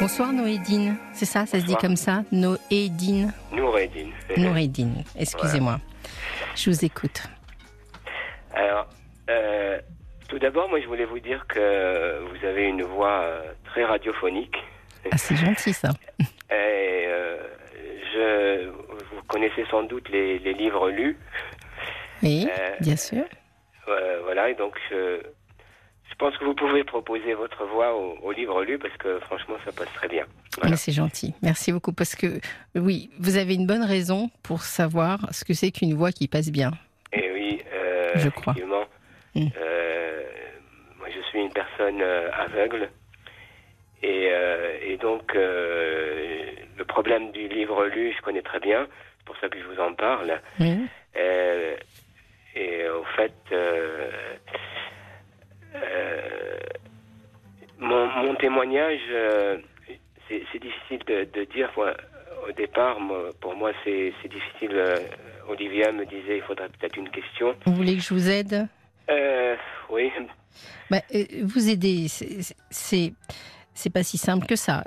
Bonsoir Noédine, c'est ça, ça se dit comme ça Noédine Noureddine. Noureddine, excusez-moi. Je vous écoute. Alors, euh, tout d'abord, moi je voulais vous dire que vous avez une voix euh, très radiophonique. Ah, c'est gentil ça. Et euh, je, vous connaissez sans doute les, les livres lus. Oui, Euh, bien sûr. Euh, voilà, et donc je pense que vous pouvez proposer votre voix au, au livre lu parce que franchement ça passe très bien. Voilà. C'est gentil. Merci beaucoup parce que oui, vous avez une bonne raison pour savoir ce que c'est qu'une voix qui passe bien. Et oui, euh, Je crois. effectivement, Mm. euh, moi je suis une personne euh, aveugle et, euh, et donc le problème du livre lu, je connais très bien, c'est pour ça que je vous en parle. Et au fait, euh, mon, mon témoignage, euh, c'est difficile de, de dire. moi, au départ, moi, pour moi, c'est difficile. euh, Olivia me disait, il faudrait peut-être une question. Vous voulez que je vous aide? Euh, oui, Bah, euh, Vous aider, c'est- c'est pas si simple que ça.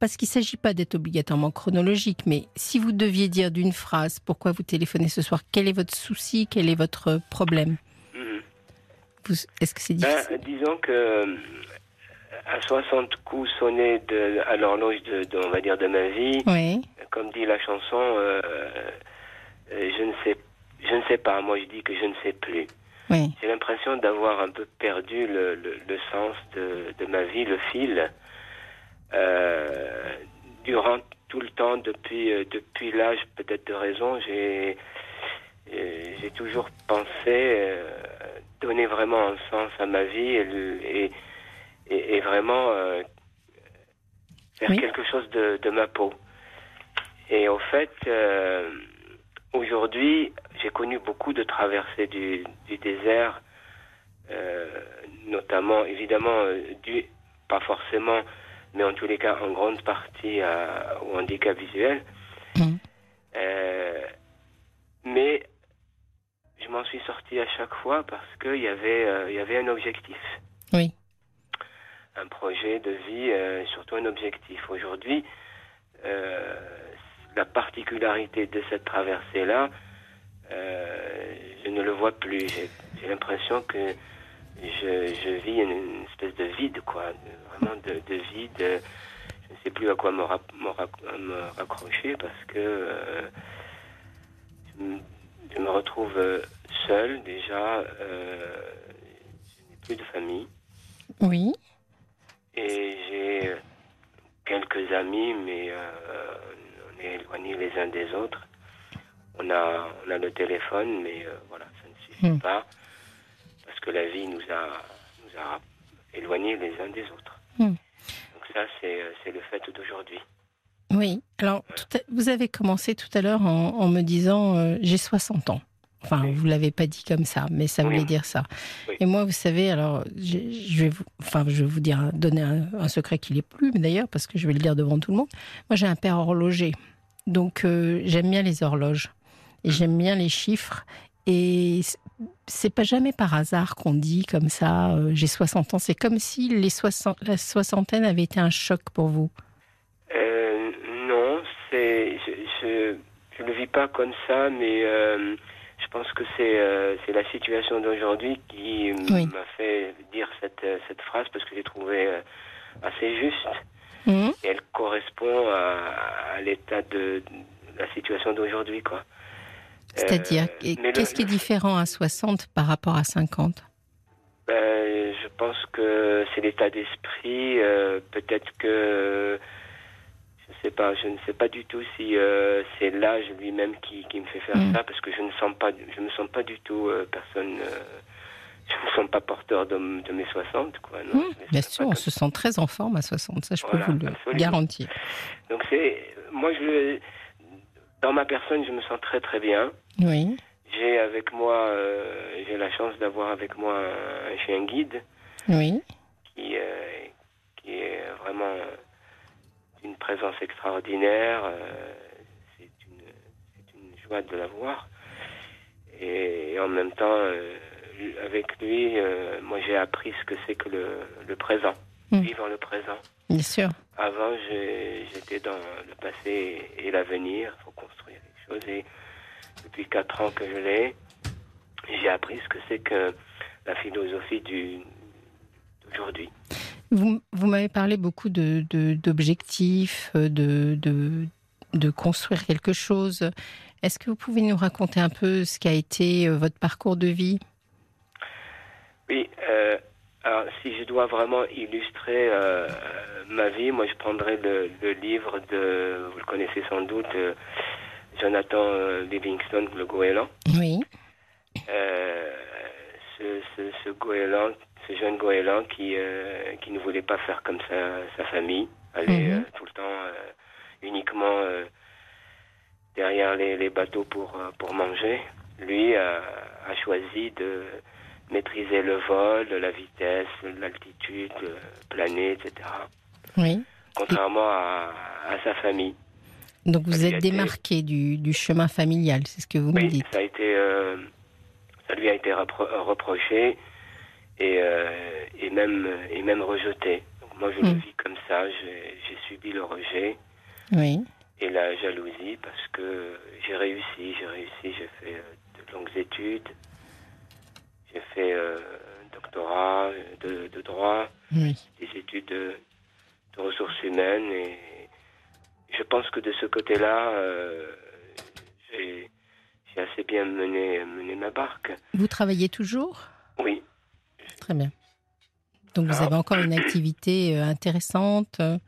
Parce qu'il s'agit pas d'être obligatoirement chronologique, mais si vous deviez dire d'une phrase pourquoi vous téléphonez ce soir, quel est votre souci, quel est votre problème? Est-ce que c'est Ben, disons que euh, à 60 coups sonnés de, à l'horloge de, de, on va dire, de ma vie, Oui. comme dit la chanson, euh, euh, je ne sais, je ne sais pas. Moi, je dis que je ne sais plus. Oui. J'ai l'impression d'avoir un peu perdu le, le, le sens de, de ma vie, le fil. Euh, durant tout le temps, depuis, depuis l'âge peut-être de raison, j'ai j'ai toujours pensé euh, donner vraiment un sens à ma vie et, et, et, et vraiment euh, faire Oui. quelque chose de, de ma peau. Et au fait, euh, aujourd'hui, j'ai connu beaucoup de traversées du, du désert, euh, notamment, évidemment, dû, pas forcément, mais en tous les cas, en grande partie à- au handicap visuel. Euh, mais je m'en suis sorti à chaque fois parce qu'il y, avait, euh, y avait un objectif, Oui. un projet de vie, euh, surtout un objectif. Aujourd'hui, euh, la particularité de cette traversée-là, euh, je ne le vois plus. J'ai l'impression que je, je vis une, une espèce de vide, quoi. Vraiment de, de vide. Je ne sais plus à quoi me, me me raccrocher parce que euh, je, me- retrouve euh, seul déjà. euh, je n'ai plus de famille Oui. et j'ai quelques amis, mais euh, on est éloignés les uns des autres. On a, on a le téléphone, mais euh, voilà, ça ne suffit Hmm. pas parce que la vie nous a, nous a éloignés les uns des autres. Hmm. Donc ça, c'est c'est le fait d'aujourd'hui. Oui. Alors, tout à- vous avez commencé tout à l'heure en, en me disant euh, j'ai 60 ans. Enfin, Oui. vous l'avez pas dit comme ça, mais ça Oui. voulait dire ça. Oui. Et moi, vous savez, alors, je vais vous, enfin, je vais vous dire, donner un, un secret qui n'est plus, mais d'ailleurs, parce que je vais le dire devant tout le monde. Moi, j'ai un père horloger, donc euh, j'aime bien les horloges et j'aime bien les chiffres. Et c'est pas jamais par hasard qu'on dit comme ça, euh, j'ai 60 ans. C'est comme si les 60, la soixantaine avait été un choc pour vous. Euh, c'est je, je le vis pas comme ça, mais euh, je pense que c'est euh, c'est la situation d'aujourd'hui qui Oui. m'a fait dire cette euh, cette phrase parce que j'ai trouvé assez juste Mhm. et elle correspond à, à l'état de, de la situation d'aujourd'hui quoi. C'est-à-dire, Euh, qu'est-ce qui est différent à 60 par rapport à 50 Ben, je pense que c'est l'état d'esprit. euh, Peut-être que je sais pas. Je ne sais pas du tout si euh, c'est l'âge lui-même qui, qui me fait faire Mm. ça, parce que je ne sens pas. Je me sens pas du tout euh, personne. euh, je me sens pas porteur de, de mes 60, quoi. Non, Mmh, je me Bien sûr, on se sent très en forme à 60, ça je Voilà, peux vous le absolument. garantir. Donc c'est moi je dans ma personne je me sens très très bien. Oui, J'ai avec moi euh, j'ai la chance d'avoir avec moi un, un chien guide oui, qui qui est vraiment d'une présence extraordinaire. euh, c'est une joie de la voir et, en même temps euh, avec lui euh, moi j'ai appris ce que c'est que le, le présent. Mm. vivre le présent. Bien sûr. Avant, j'étais dans le passé et l'avenir, il faut construire les choses. Et depuis quatre ans que je l'ai, j'ai appris ce que c'est que la philosophie du d'aujourd'hui. Vous, vous m'avez parlé beaucoup de, de- d'objectifs, euh, de, de, de construire quelque chose. Est-ce que vous pouvez nous raconter un peu ce qu'a été euh, votre parcours de vie? Oui, euh, alors si je dois vraiment illustrer euh, ma vie, moi je prendrais le, le livre de, vous le connaissez sans doute, euh, Jonathan Livingstone, le goéland. Oui. Euh, ce, ce, ce goéland, ce jeune goéland qui, euh, qui ne voulait pas faire comme sa, sa famille, aller Mhm. euh, tout le temps euh, uniquement derrière les, les bateaux pour, pour manger. Lui a, a choisi de maîtriser le vol, la vitesse, l'altitude, planer, etc. Oui. Contrairement à, à sa famille. Donc vous êtes été- démarqué du, du chemin familial, c'est ce que vous me dites. ça a été, ça lui a été repro- reproché et, euh, et même et même rejeté. Donc moi, je le Mm. vis comme ça. J'ai subi le rejet Oui. et la jalousie parce que j'ai réussi, j'ai réussi, j'ai fait euh, de longues études, j'ai fait euh, un doctorat de, de droit, Oui. des études de, de ressources humaines et je pense que de ce côté-là, euh, j'ai j'ai assez bien mené, mené ma barque. Vous travaillez toujours? Oui, Très bien. Donc vous Ah. avez encore une activité euh, intéressante. euh,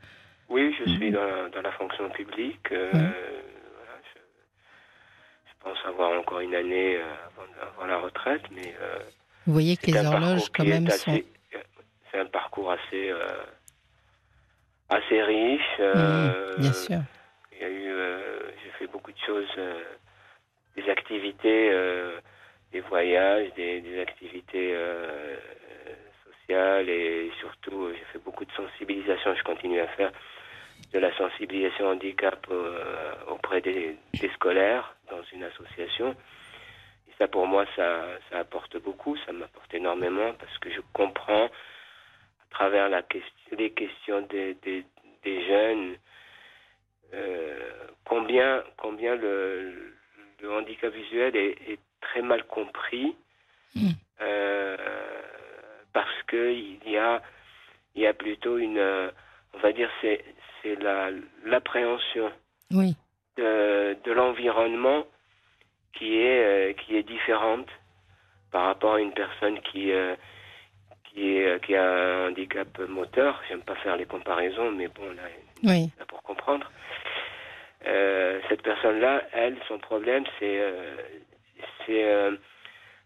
oui, je suis Mhm. dans la, dans la fonction publique. euh, Mhm. voilà, je, je pense avoir encore une année avant, avant la retraite, mais euh, Vous voyez que les horloges quand même sont... C'est un parcours assez, euh, assez riche. Mhm, bien sûr. Il y a eu, j'ai fait beaucoup de choses, des activités, euh, des voyages, des, des activités euh, sociales et surtout, euh, j'ai fait beaucoup de sensibilisation. Je continue à faire de la sensibilisation handicap euh, auprès des, des scolaires dans une association. Et ça, pour moi, ça, ça apporte beaucoup, ça m'apporte énormément parce que je comprends à travers la question, les questions des, des, des jeunes euh, combien, combien le, le handicap visuel est, est très mal compris Mm. euh, parce que il y a, il y a plutôt une, euh, on va dire, c'est, c'est la, l'appréhension Oui. de, de l'environnement qui est, euh, qui est différente par rapport à une personne qui, euh, qui, est, qui a un handicap moteur. J'aime pas faire les comparaisons, mais bon, là, Oui. là, pour comprendre. Euh, cette personne-là, elle, son problème, c'est euh, c'est euh,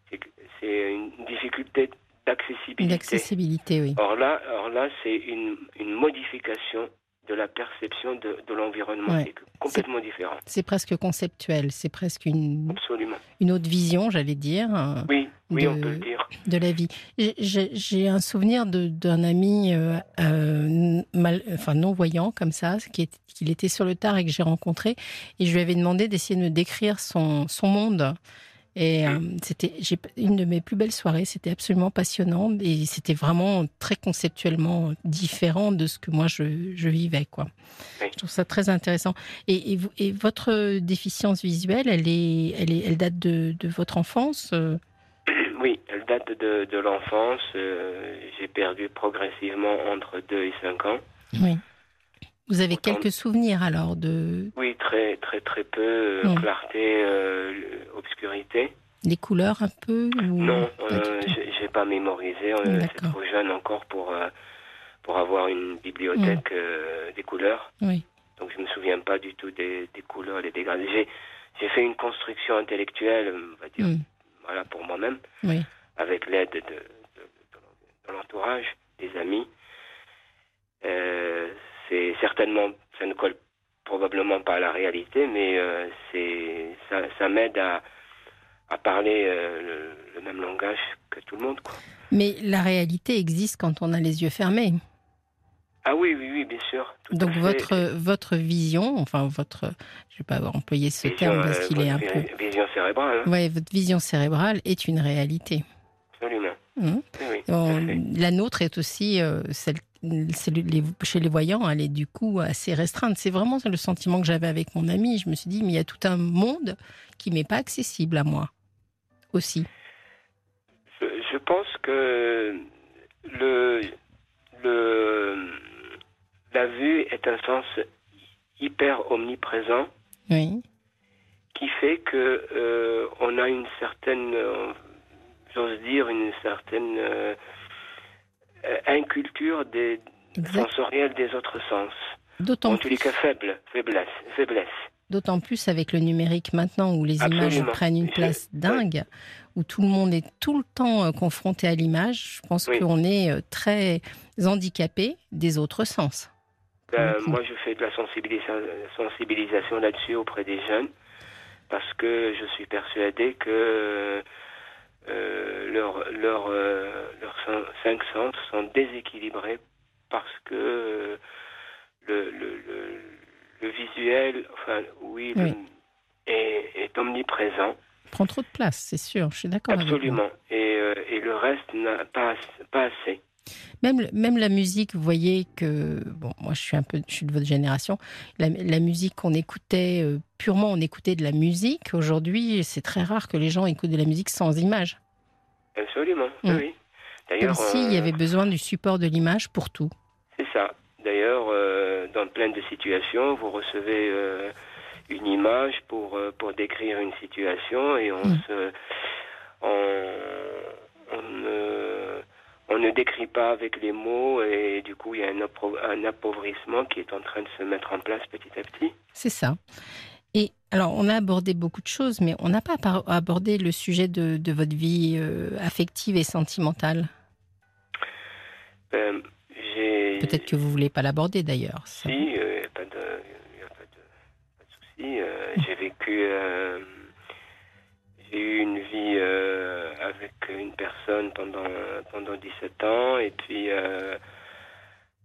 c'est c'est une difficulté d'accessibilité. D'accessibilité, oui. Or là, or là, c'est une, une modification de la perception de, de l'environnement Ouais. qui est complètement différente. C'est presque conceptuel, c'est presque une, Absolument. une autre vision, j'allais dire, Oui, oui, De- on peut le dire. de la vie. J'ai- un souvenir d'un ami euh, euh, mal, enfin non-voyant comme ça, qu'il était sur le tard et que j'ai rencontré, et je lui avais demandé d'essayer de me décrire son, son monde. Et euh, c'était j'ai- une de mes plus belles soirées, c'était absolument passionnant, et c'était vraiment très conceptuellement différent de ce que moi je, je vivais. Quoi. Oui. Je trouve ça très intéressant. Et, et, vous- et votre déficience visuelle, elle, est, elle, est, elle date de, de votre enfance euh? Date de, de l'enfance. euh, J'ai perdu progressivement entre 2 et 5 ans. Oui. Vous avez Autant- quelques souvenirs alors de Oui, très très très peu. euh, Mm. Clarté, euh, obscurité. les couleurs un peu ou... Non, euh, j'ai pas mémorisé. C'est trop jeune encore pour pour avoir une bibliothèque euh, des couleurs. Oui. Donc je me souviens pas du tout des, des couleurs, des dégradés. J'ai j'ai fait une construction intellectuelle, on va dire, Mm. voilà pour moi-même, Oui. Avec l'aide de, de, de- de l'entourage, des amis. Euh, c'est certainement, ça ne colle probablement pas à la réalité, mais euh, c'est ça, ça m'aide à, à parler euh, le, le même langage que tout le monde. Quoi. Mais la réalité existe quand on a les yeux fermés. Ah oui, oui, oui, bien sûr. tout Donc fait. votre votre vision, enfin votre, je vais pas employé ce Vision, terme parce qu'il est un peu, vi- Vision cérébrale, hein, ouais, votre vision cérébrale est une réalité. Oui, On- fait. la nôtre est aussi euh, celle, chez les voyants, elle est du coup assez restreinte. C'est vraiment le sentiment que j'avais avec mon ami. Je me suis dit, mais il y a tout un monde qui m'est pas accessible à moi aussi. Je, pense que le, le, la vue est un sens hyper omniprésent. Oui. Qui fait que euh, on a une certaine, j'ose dire, une certaine euh, inculture des sensoriels des autres sens. D'autant en tous les cas faible, faiblesse, faiblesse. D'autant plus avec le numérique maintenant où les images prennent une place dingue, où tout le monde est tout le temps confronté à l'image. Je pense qu'on est très handicapé des autres sens. Ben, moi, je fais de la sensibilisation là-dessus auprès des jeunes parce que je suis persuadé que euh, leurs leur, euh, cinq sens sont déséquilibrés parce que euh, le, le, le, visuel, enfin, oui, est, est, omniprésent. Prend trop de place, c'est sûr, je suis d'accord. Absolument. Et, et le reste n'a pas, pas assez. Même, même la musique, vous voyez que, bon, moi je suis un peu, je suis de votre génération, la, musique qu'on écoutait, euh, purement on écoutait de la musique, aujourd'hui c'est très rare que les gens écoutent de la musique sans image. Absolument, mm. oui. Comme s'il il y euh, avait besoin du support de l'image pour tout. C'est ça. D'ailleurs, euh, dans plein de situations, vous recevez une image pour, pour décrire une situation et on mm. se... On, on, on ne décrit pas avec les mots et du coup il y a un, appauvrissement qui est en train de se mettre en place petit à petit. C'est ça. Et alors, on a abordé beaucoup de choses, mais on n'a pas abordé le sujet de, votre vie euh, affective et sentimentale. Euh, Peut-être que vous voulez pas l'aborder d'ailleurs. Si, il n'y a, pas de, pas de souci. Euh, j'ai vécu j'ai eu une vie euh, avec une personne pendant, pendant 17 ans. Et puis euh,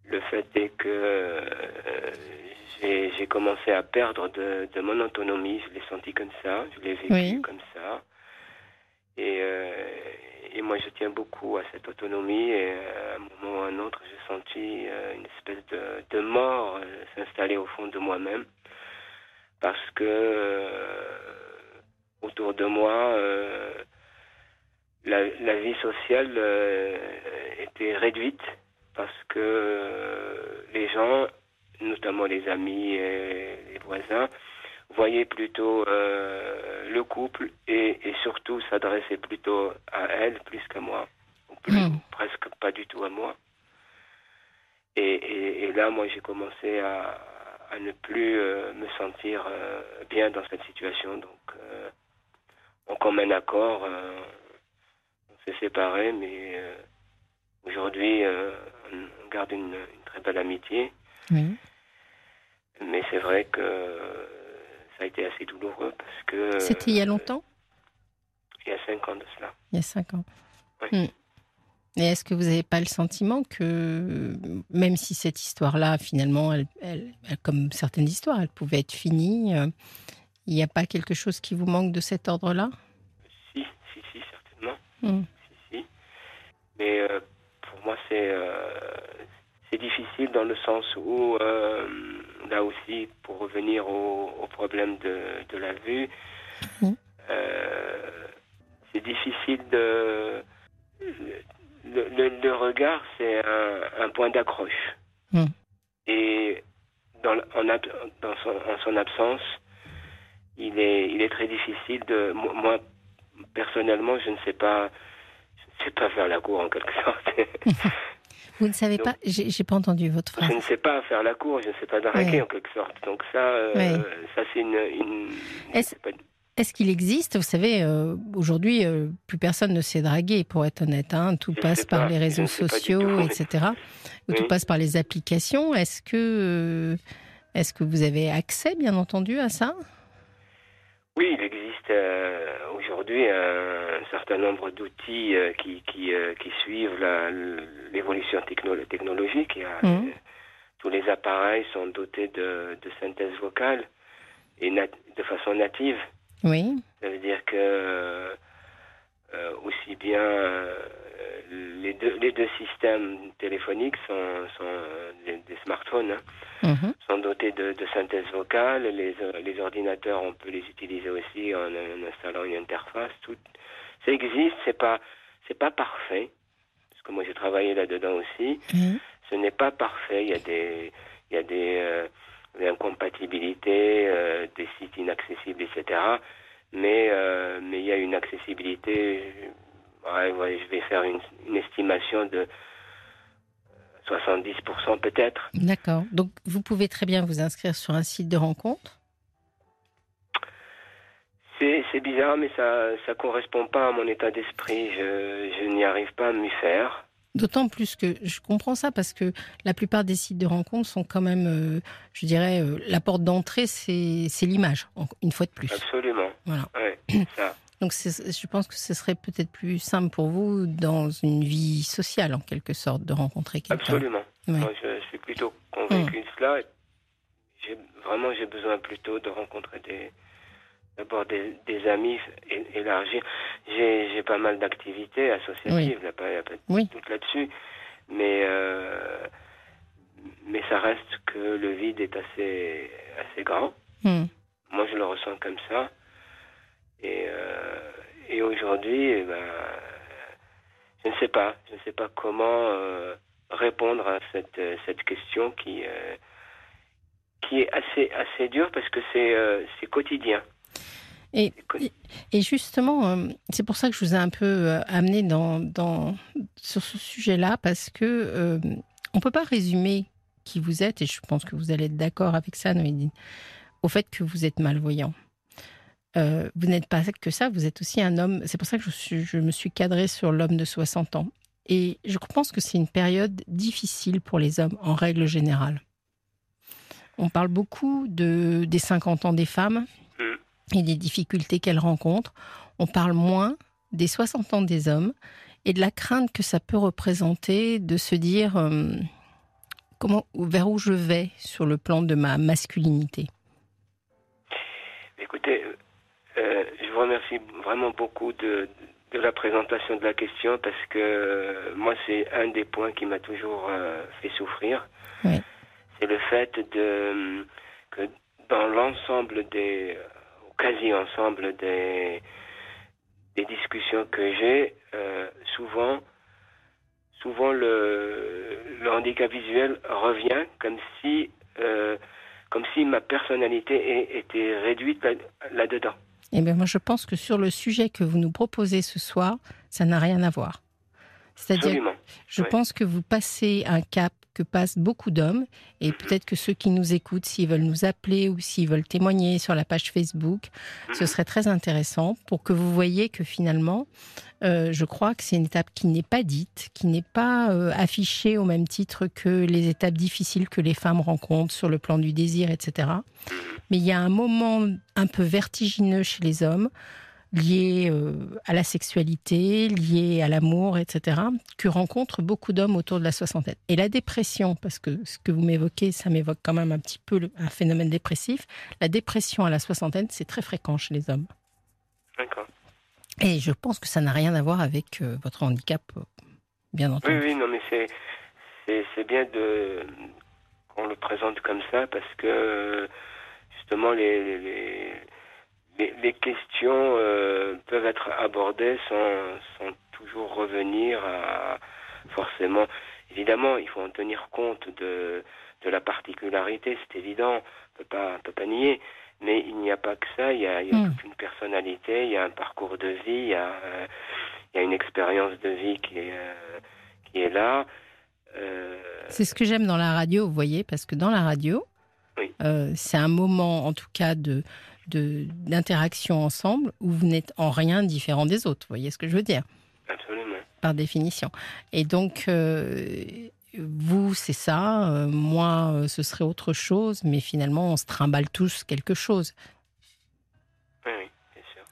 le fait est que euh, j'ai commencé à perdre de, de, mon autonomie, je l'ai senti comme ça, je l'ai vécu comme ça. Et, et moi je tiens beaucoup à cette autonomie. Et à un moment ou à un autre j'ai senti une espèce de, de mort s'installer au fond de moi-même. Parce que autour de moi, euh, la, vie sociale euh, était réduite parce que euh, les gens, notamment les amis et les voisins, voyaient plutôt le couple et, surtout s'adressaient plutôt à elle plus qu'à moi, hmm. presque pas du tout à moi. Et, là, moi, j'ai commencé à, ne plus me sentir bien dans cette situation. Donc, en commun accord, euh, on s'est séparés, mais euh, aujourd'hui, euh, on garde une, très belle amitié. Mais c'est vrai que ça a été assez douloureux parce que. C'était il y a longtemps? Il y a cinq ans de cela. Il y a cinq ans. Hmm. Et est-ce que vous n'avez pas le sentiment que, même si cette histoire-là, finalement, elle, comme certaines histoires, elle pouvait être finie, il n'y a pas quelque chose qui vous manque de cet ordre-là? Si, si, si, certainement. Hmm. Si, si. Mais euh, pour moi, c'est euh, difficile dans le sens où, euh, là aussi, pour revenir au, problème de, de, la vue, hmm. c'est difficile de. Le, le, regard, c'est un, un, point d'accroche. Hmm. Et dans, en, dans son, en son absence, il est, il est très difficile de. Moi, personnellement, je ne sais pas, je ne sais pas faire la cour en quelque sorte. Vous ne savez pas J'ai pas entendu votre phrase. Je ne sais pas faire la cour, je ne sais pas draguer en quelque sorte. Donc ça, euh, ça c'est une. une est-ce qu'il existe, vous savez, euh, aujourd'hui, euh, plus personne ne sait draguer, pour être honnête. Hein. tout passe par les réseaux sociaux, etc. Ou tout passe par les applications. Est-ce que, est-ce que vous avez accès, bien entendu, à ça? Oui, il existe euh, aujourd'hui un, certain nombre d'outils euh, qui, qui, euh, qui, suivent l'évolution technologique. Mmh. tous les appareils sont dotés de, de synthèse vocale et de façon native. Oui. Ça veut dire que aussi bien les, deux, les deux systèmes téléphoniques sont, sont des, des smartphones, hein, Mhm. sont dotés de, de synthèse vocale. Les, les ordinateurs, on peut les utiliser aussi en, en installant une interface. Tout, ça existe, c'est pas, c'est pas parfait. Parce que moi, j'ai travaillé là-dedans aussi. Mhm. Ce n'est pas parfait. Il y a des, il y a des, euh, des incompatibilités, euh, des sites inaccessibles, etc. Mais, euh, mais il y a une accessibilité. Ouais, ouais, je vais faire une, une estimation de 70% peut-être. D'accord. Donc, vous pouvez très bien vous inscrire sur un site de rencontre? C'est c'est bizarre, mais ça ça correspond pas à mon état d'esprit. Je, je n'y arrive pas à m'y faire. D'autant plus que je comprends ça parce que la plupart des sites de rencontre sont quand même, euh, je dirais, euh, la porte d'entrée, c'est l'image, une fois de plus. Absolument. Voilà. Ouais, ça. Donc, je pense que ce serait peut-être plus simple pour vous dans une vie sociale, en quelque sorte, de rencontrer quelqu'un. Absolument. Ouais. Moi, je suis plutôt convaincu de cela. Vraiment j'ai besoin plutôt de rencontrer des d'abord des, des amis élargis. J'ai j'ai pas mal d'activités associatives, il n'y a pas, pas de Oui. doute là-dessus. Mais euh, mais ça reste que le vide est assez assez grand. Hmm. Moi, je le ressens comme ça. Et, euh, et aujourd'hui, eh ben, je ne sais pas. Je ne sais pas comment euh, répondre à cette, cette question qui, qui est assez, assez dure parce que c'est c'est quotidien. Et, justement, euh, c'est pour ça que je vous ai un peu euh, amené dans, dans, sur ce sujet-là, parce que euh, on peut pas résumer qui vous êtes, et je pense que vous allez être d'accord avec ça, Noédine, au fait que vous êtes malvoyant. Euh, vous n'êtes pas que ça, vous êtes aussi un homme. C'est pour ça que je, suis- je me suis cadrée sur l'homme de 60 ans. Et je pense que c'est une période difficile pour les hommes, en règle générale. On parle beaucoup de, des 50 ans des femmes et des difficultés qu'elles rencontrent. On parle moins des 60 ans des hommes et de la crainte que ça peut représenter de se dire euh, comment, vers où je vais sur le plan de ma masculinité. Écoutez, euh, je vous remercie vraiment beaucoup de, de la présentation de la question parce que euh, moi, c'est un des points qui m'a toujours fait souffrir. Oui. C'est le fait de que dans l'ensemble des, au quasi-ensemble des, des discussions que j'ai, euh, souvent, souvent le, le handicap visuel revient comme si, euh, comme si ma personnalité était réduite là- là-dedans. Eh bien, moi, je pense que sur le sujet que vous nous proposez ce soir, ça n'a rien à voir. C'est-à-dire, je pense que vous passez un cap que passent beaucoup d'hommes, et peut-être que ceux qui nous écoutent, s'ils veulent nous appeler ou s'ils veulent témoigner sur la page Facebook, ce serait très intéressant pour que vous voyez que finalement, euh, je crois que c'est une étape qui n'est pas dite, qui n'est pas euh, affichée au même titre que les étapes difficiles que les femmes rencontrent sur le plan du désir, etc. Mais il y a un moment un peu vertigineux chez les hommes, lié euh, à la sexualité, lié à l'amour, etc., que rencontrent beaucoup d'hommes autour de la soixantaine. Et la dépression, parce que ce que vous m'évoquez, ça m'évoque quand même un petit peu le- un phénomène dépressif, la dépression à la soixantaine, c'est très fréquent chez les hommes. D'accord. Et je pense que ça n'a rien à voir avec euh, votre handicap, euh, bien Oui, entendu. oui, non, mais c'est, c'est, c'est bien de, qu'on le présente comme ça parce que, justement, les, les, les, les questions euh, peuvent être abordées sans, sans toujours revenir à, forcément. Évidemment, il faut en tenir compte de, de la particularité, c'est évident, on peut pas, on peut pas nier. Mais il n'y a pas que ça, il y a, il y a Mm. toute une personnalité, il y a un parcours de vie, il y a, euh, il y a une expérience de vie qui est, euh, qui est là. Euh, C'est ce que j'aime dans la radio, vous voyez, parce que dans la radio, Oui. c'est un moment, en tout cas, de- d'interaction ensemble où vous n'êtes en rien différent des autres. Vous voyez ce que je veux dire? Absolument. par définition. Et donc, euh, vous, c'est ça, euh, moi, euh, ce serait autre chose, mais finalement, on se trimballe tous quelque chose. Oui, oui, bien sûr.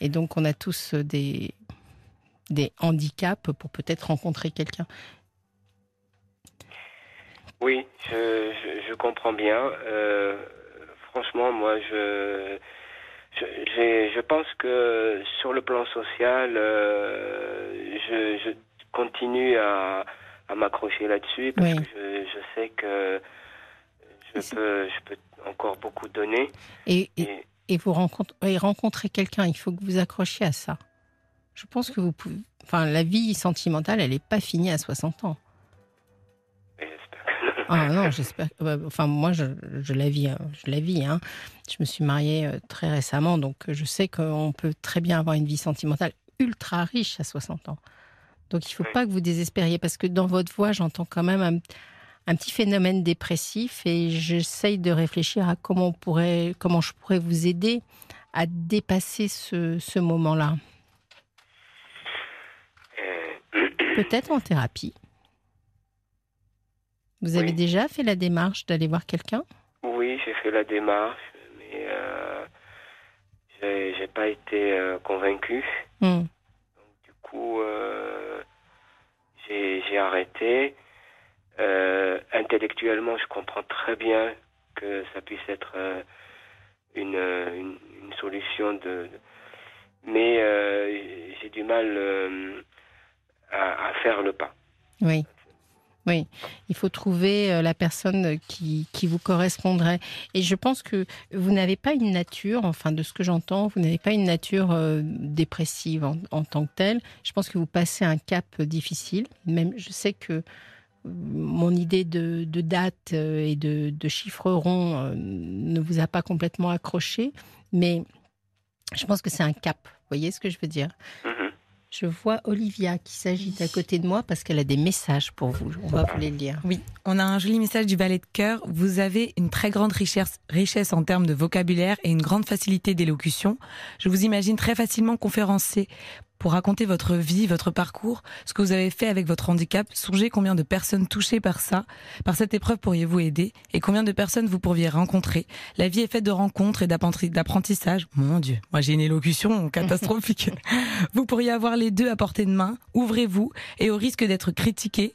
Et donc, on a tous des, des handicaps pour peut-être rencontrer quelqu'un. Oui, je, je, je comprends bien. Euh, franchement, moi, je, je, je pense que sur le plan social, euh, je, je continue à, à m'accrocher là-dessus parce que je, je, sais que je peux, je peux encore beaucoup donner. Et, et, et vous rencontrez, rencontrer quelqu'un, il faut que vous accrochiez à ça. Je pense que vous pouvez. Enfin, la vie sentimentale, elle n'est pas finie à 60 ans. Ah non, j'espère. Enfin, moi, je, je, la vis. Hein. Je la vis. Hein. Je me suis mariée euh, très récemment, donc euh, je sais qu'on peut très bien avoir une vie sentimentale ultra riche à 60 ans. Donc, il ne faut pas que vous désespériez, parce que dans votre voix, j'entends quand même un, un, petit phénomène dépressif, et j'essaye de réfléchir à comment on pourrait, comment je pourrais vous aider à dépasser ce, ce moment-là. Euh. Peut-être en thérapie. Vous avez déjà fait la démarche d'aller voir quelqu'un? Oui, j'ai fait la démarche, mais euh, j'ai pas été euh, convaincu. Hmm. du coup, euh, j'ai arrêté. Euh, intellectuellement, je comprends très bien que ça puisse être une, une, une, solution de, mais j'ai du mal à, à, faire le pas. Oui. Oui, il faut trouver euh, la personne qui, qui, vous correspondrait. Et je pense que vous n'avez pas une nature, enfin de ce que j'entends, vous n'avez pas une nature euh, dépressive en, tant que telle. Je pense que vous passez un cap difficile. Même, je sais que euh, mon idée de, de date et de, de chiffres ronds ne vous a pas complètement accroché, mais je pense que c'est un cap. Vous voyez ce que je veux dire? Mm-hmm. Je vois Olivia qui s'agite à côté de moi parce qu'elle a des messages pour vous. On va vous les lire. Oui, on a un joli message du ballet de cœur. Vous avez une très grande richesse, richesse en termes de vocabulaire et une grande facilité d'élocution. Je vous imagine très facilement conférencier pour raconter votre vie, votre parcours, ce que vous avez fait avec votre handicap. Songez combien de personnes touchées par ça, par cette épreuve pourriez-vous aider et combien de personnes vous pourriez rencontrer. La vie est faite de rencontres et d'apprentissage. Mon Dieu, moi j'ai une élocution catastrophique. vous pourriez avoir les deux à portée de main. Ouvrez-vous et au risque d'être critiqué,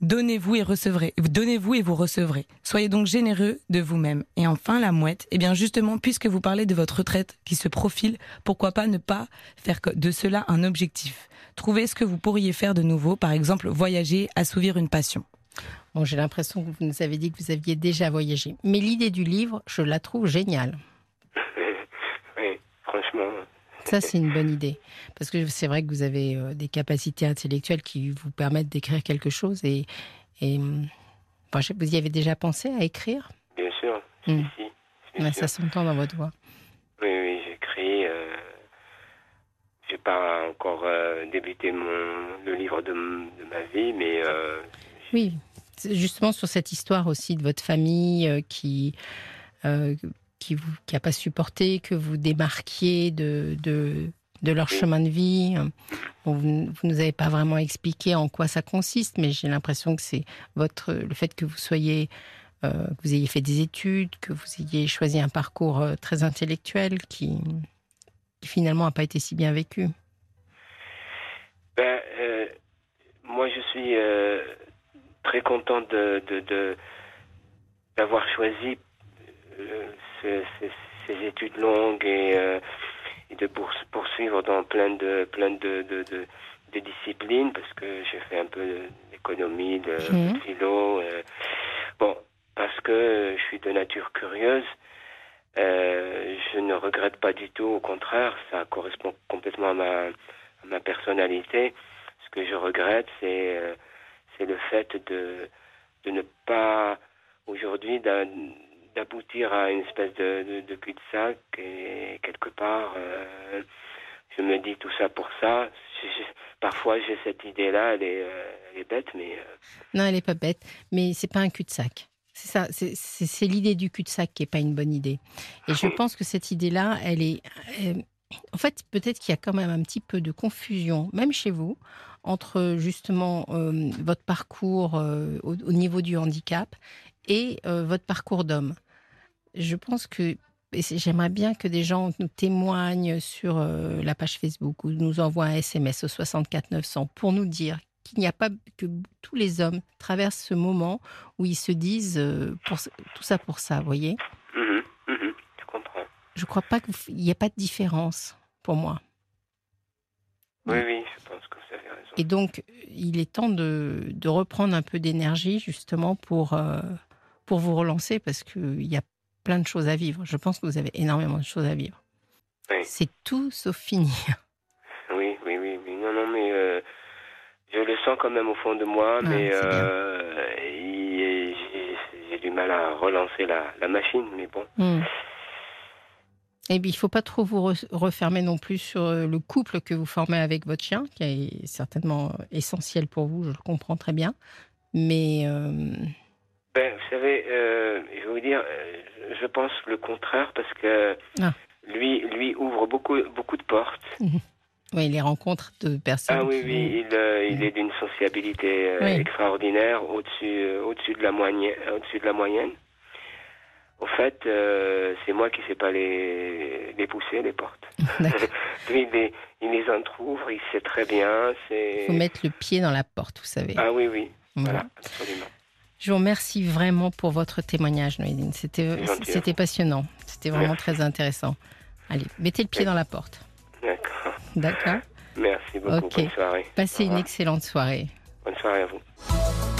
Donnez-vous et recevrez. Donnez-vous et vous recevrez. Soyez donc généreux de vous-même. Et enfin, la mouette. Eh bien, justement, puisque vous parlez de votre retraite qui se profile, pourquoi pas ne pas faire de cela un objectif? Trouvez ce que vous pourriez faire de nouveau. Par exemple, voyager, assouvir une passion. Bon, j'ai l'impression que vous nous avez dit que vous aviez déjà voyagé. Mais l'idée du livre, je la trouve géniale. oui, franchement, ça, c'est une bonne idée. Parce que c'est vrai que vous avez euh, des capacités intellectuelles qui vous permettent d'écrire quelque chose. Et, et vous y avez déjà pensé à écrire? Bien sûr. Hmm. ça s'entend dans votre voix. Oui, oui, j'écris. Euh, je n'ai pas encore euh, débuté mon, le livre de, de ma vie, mais. Euh, oui, justement sur cette histoire aussi de votre famille qui qui vous qui pas supporté que vous démarquiez de, de, leur chemin de vie. vous, ne nous avez pas vraiment expliqué en quoi ça consiste, mais j'ai l'impression que c'est votre le fait que vous soyez euh, que vous ayez fait des études, que vous ayez choisi un parcours euh, très intellectuel qui, finalement n'a pas été si bien vécu. Ben, euh, moi, je suis très content d'avoir choisi ces, études longues et, euh, et de poursuivre dans plein de plein de, de, de, disciplines parce que j'ai fait un peu d'économie, de, mhm. philo. Euh, bon, parce que je suis de nature curieuse. Euh, je ne regrette pas du tout, au contraire, ça correspond complètement à ma, à ma personnalité. Ce que je regrette, c'est euh, c'est le fait de, de ne pas aujourd'hui d'aboutir à une espèce de, de, cul-de-sac et quelque part euh, je me dis tout ça pour ça. parfois j'ai cette idée-là, elle, euh, est bête, mais... Euh, non, elle n'est pas bête, mais c'est pas un cul-de-sac. C'est ça, c'est l'idée du cul-de-sac qui n'est pas une bonne idée. Et je pense que cette idée-là, elle est... en fait, peut-être qu'il y a quand même un petit peu de confusion, même chez vous, entre justement votre parcours au, niveau du handicap et euh, votre parcours d'homme. Je pense que j'aimerais bien que des gens nous témoignent sur euh, la page Facebook ou nous envoient un SMS au 64 900 pour nous dire qu'il n'y a pas que tous les hommes traversent ce moment où ils se disent euh, pour, tout ça pour ça, vous voyez? Mmh mmh Je comprends. Je crois pas qu'il n'y ait pas de différence pour moi. Oui, oui, je pense que vous avez raison. Et donc, il est temps de, de reprendre un peu d'énergie justement pour, euh, pour vous relancer parce qu'il y a plein de choses à vivre. Je pense que vous avez énormément de choses à vivre. Oui. C'est tout sauf fini. Oui, oui, oui, oui. Non, non, mais euh, je le sens quand même au fond de moi, Ah, mais bien. euh, j'ai du mal à relancer la, la machine, mais bon. Hmm. Et puis, il faut pas trop vous re- refermer non plus sur euh, le couple que vous formez avec votre chien, qui est certainement euh, essentiel pour vous, je le comprends très bien. Mais euh, Ben, vous savez, euh, je vais vous dire, euh, je pense le contraire parce que Ah. lui, lui ouvre beaucoup, beaucoup de portes. oui, les rencontres de personnes. Ah oui, qui- oui, il, euh, il est d'une sociabilité euh, Oui. extraordinaire, au-dessus, euh, au-dessus de la moyenne, au-dessus de la moyenne. Au fait, c'est moi qui sais pas les, les pousser les portes. Lui, il les, il les entrouvre, il sait très bien. C'est Il faut mettre le pied dans la porte, vous savez. ah oui, oui, Voilà. voilà, absolument. Je vous remercie vraiment pour votre témoignage, Noéline. C'était, c'était passionnant. C'était vraiment très intéressant. Allez, mettez le pied dans la porte. D'accord. D'accord Merci beaucoup. Ok. Bonne soirée. Passez une excellente soirée. Bonne soirée à vous.